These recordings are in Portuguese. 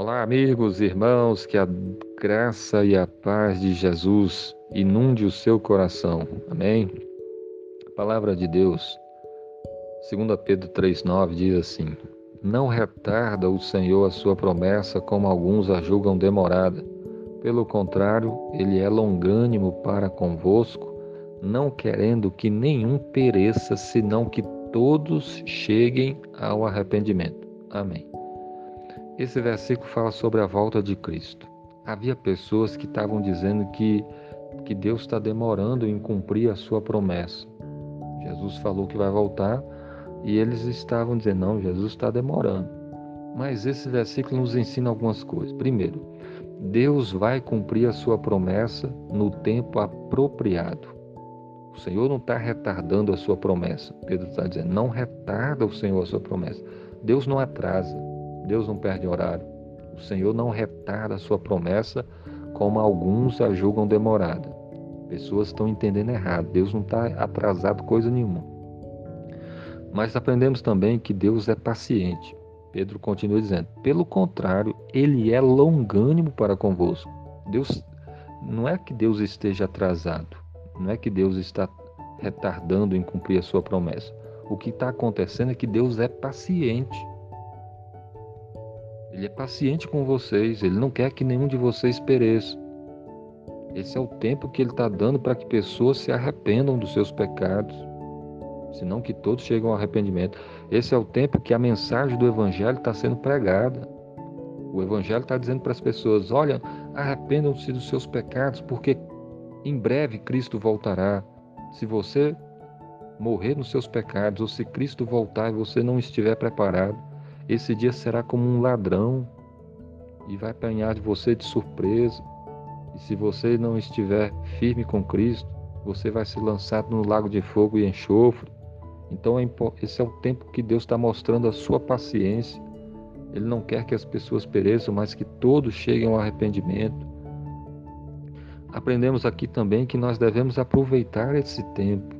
Olá, amigos, irmãos, que a graça e a paz de Jesus inunde o seu coração. Amém? A palavra de Deus, 2 Pedro 3,9 diz assim: Não retarda o Senhor a sua promessa, como alguns a julgam demorada. Pelo contrário, ele é longânimo para convosco, não querendo que nenhum pereça, senão que todos cheguem ao arrependimento. Amém. Esse versículo fala sobre a volta de Cristo. Havia pessoas que estavam dizendo que, que Deus está demorando em cumprir a sua promessa. Jesus falou que vai voltar e eles estavam dizendo: não, Jesus está demorando. Mas esse versículo nos ensina algumas coisas. Primeiro, Deus vai cumprir a sua promessa no tempo apropriado. O Senhor não está retardando a sua promessa. Pedro está dizendo: não retarda o Senhor a sua promessa. Deus não atrasa. Deus não perde horário. O Senhor não retarda a sua promessa como alguns a julgam demorada. Pessoas estão entendendo errado. Deus não está atrasado coisa nenhuma. Mas aprendemos também que Deus é paciente. Pedro continua dizendo: pelo contrário, ele é longânimo para convosco. Deus não é que Deus esteja atrasado, não é que Deus está retardando em cumprir a sua promessa. O que está acontecendo é que Deus é paciente. Ele é paciente com vocês, ele não quer que nenhum de vocês pereça. Esse é o tempo que ele está dando para que pessoas se arrependam dos seus pecados, senão que todos chegam ao arrependimento. Esse é o tempo que a mensagem do Evangelho está sendo pregada. O Evangelho está dizendo para as pessoas: olha, arrependam-se dos seus pecados, porque em breve Cristo voltará. Se você morrer nos seus pecados, ou se Cristo voltar e você não estiver preparado, esse dia será como um ladrão e vai apanhar de você de surpresa. E se você não estiver firme com Cristo, você vai ser lançado no lago de fogo e enxofre. Então, é esse é o tempo que Deus está mostrando a sua paciência. Ele não quer que as pessoas pereçam, mas que todos cheguem ao arrependimento. Aprendemos aqui também que nós devemos aproveitar esse tempo.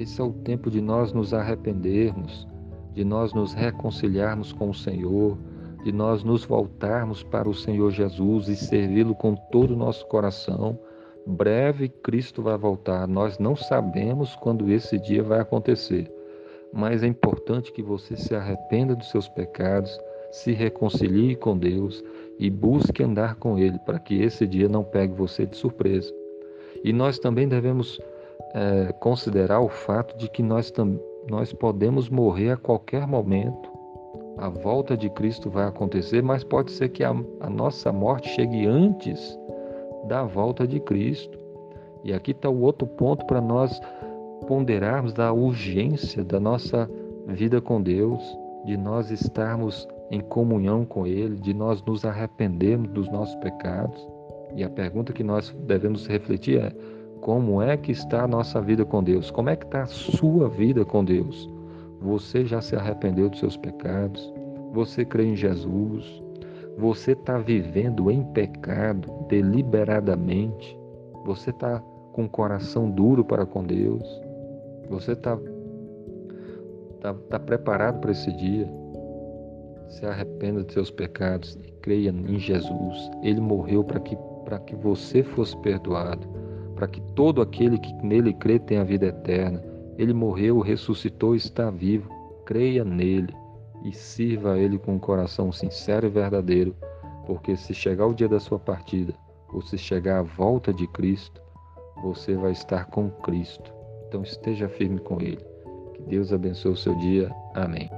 Esse é o tempo de nós nos arrependermos, de nós nos reconciliarmos com o Senhor, de nós nos voltarmos para o Senhor Jesus e servi-lo com todo o nosso coração. Breve Cristo vai voltar. Nós não sabemos quando esse dia vai acontecer, mas é importante que você se arrependa dos seus pecados, se reconcilie com Deus e busque andar com Ele para que esse dia não pegue você de surpresa. E nós também devemos é, considerar o fato de que nós também nós podemos morrer a qualquer momento. A volta de Cristo vai acontecer, mas pode ser que a, a nossa morte chegue antes da volta de Cristo. E aqui está o outro ponto para nós ponderarmos da urgência da nossa vida com Deus, de nós estarmos em comunhão com Ele, de nós nos arrependermos dos nossos pecados. E a pergunta que nós devemos refletir é: como é que está a nossa vida com Deus? Como é que está a sua vida com Deus? Você já se arrependeu dos seus pecados? Você crê em Jesus? Você está vivendo em pecado deliberadamente? Você está com o coração duro para com Deus? Você está tá, tá preparado para esse dia? Se arrependa dos seus pecados e creia em Jesus. Ele morreu para que, que você fosse perdoado para que todo aquele que nele crê tenha vida eterna. Ele morreu, ressuscitou e está vivo. Creia nele e sirva a ele com um coração sincero e verdadeiro, porque se chegar o dia da sua partida, ou se chegar a volta de Cristo, você vai estar com Cristo. Então esteja firme com ele. Que Deus abençoe o seu dia. Amém.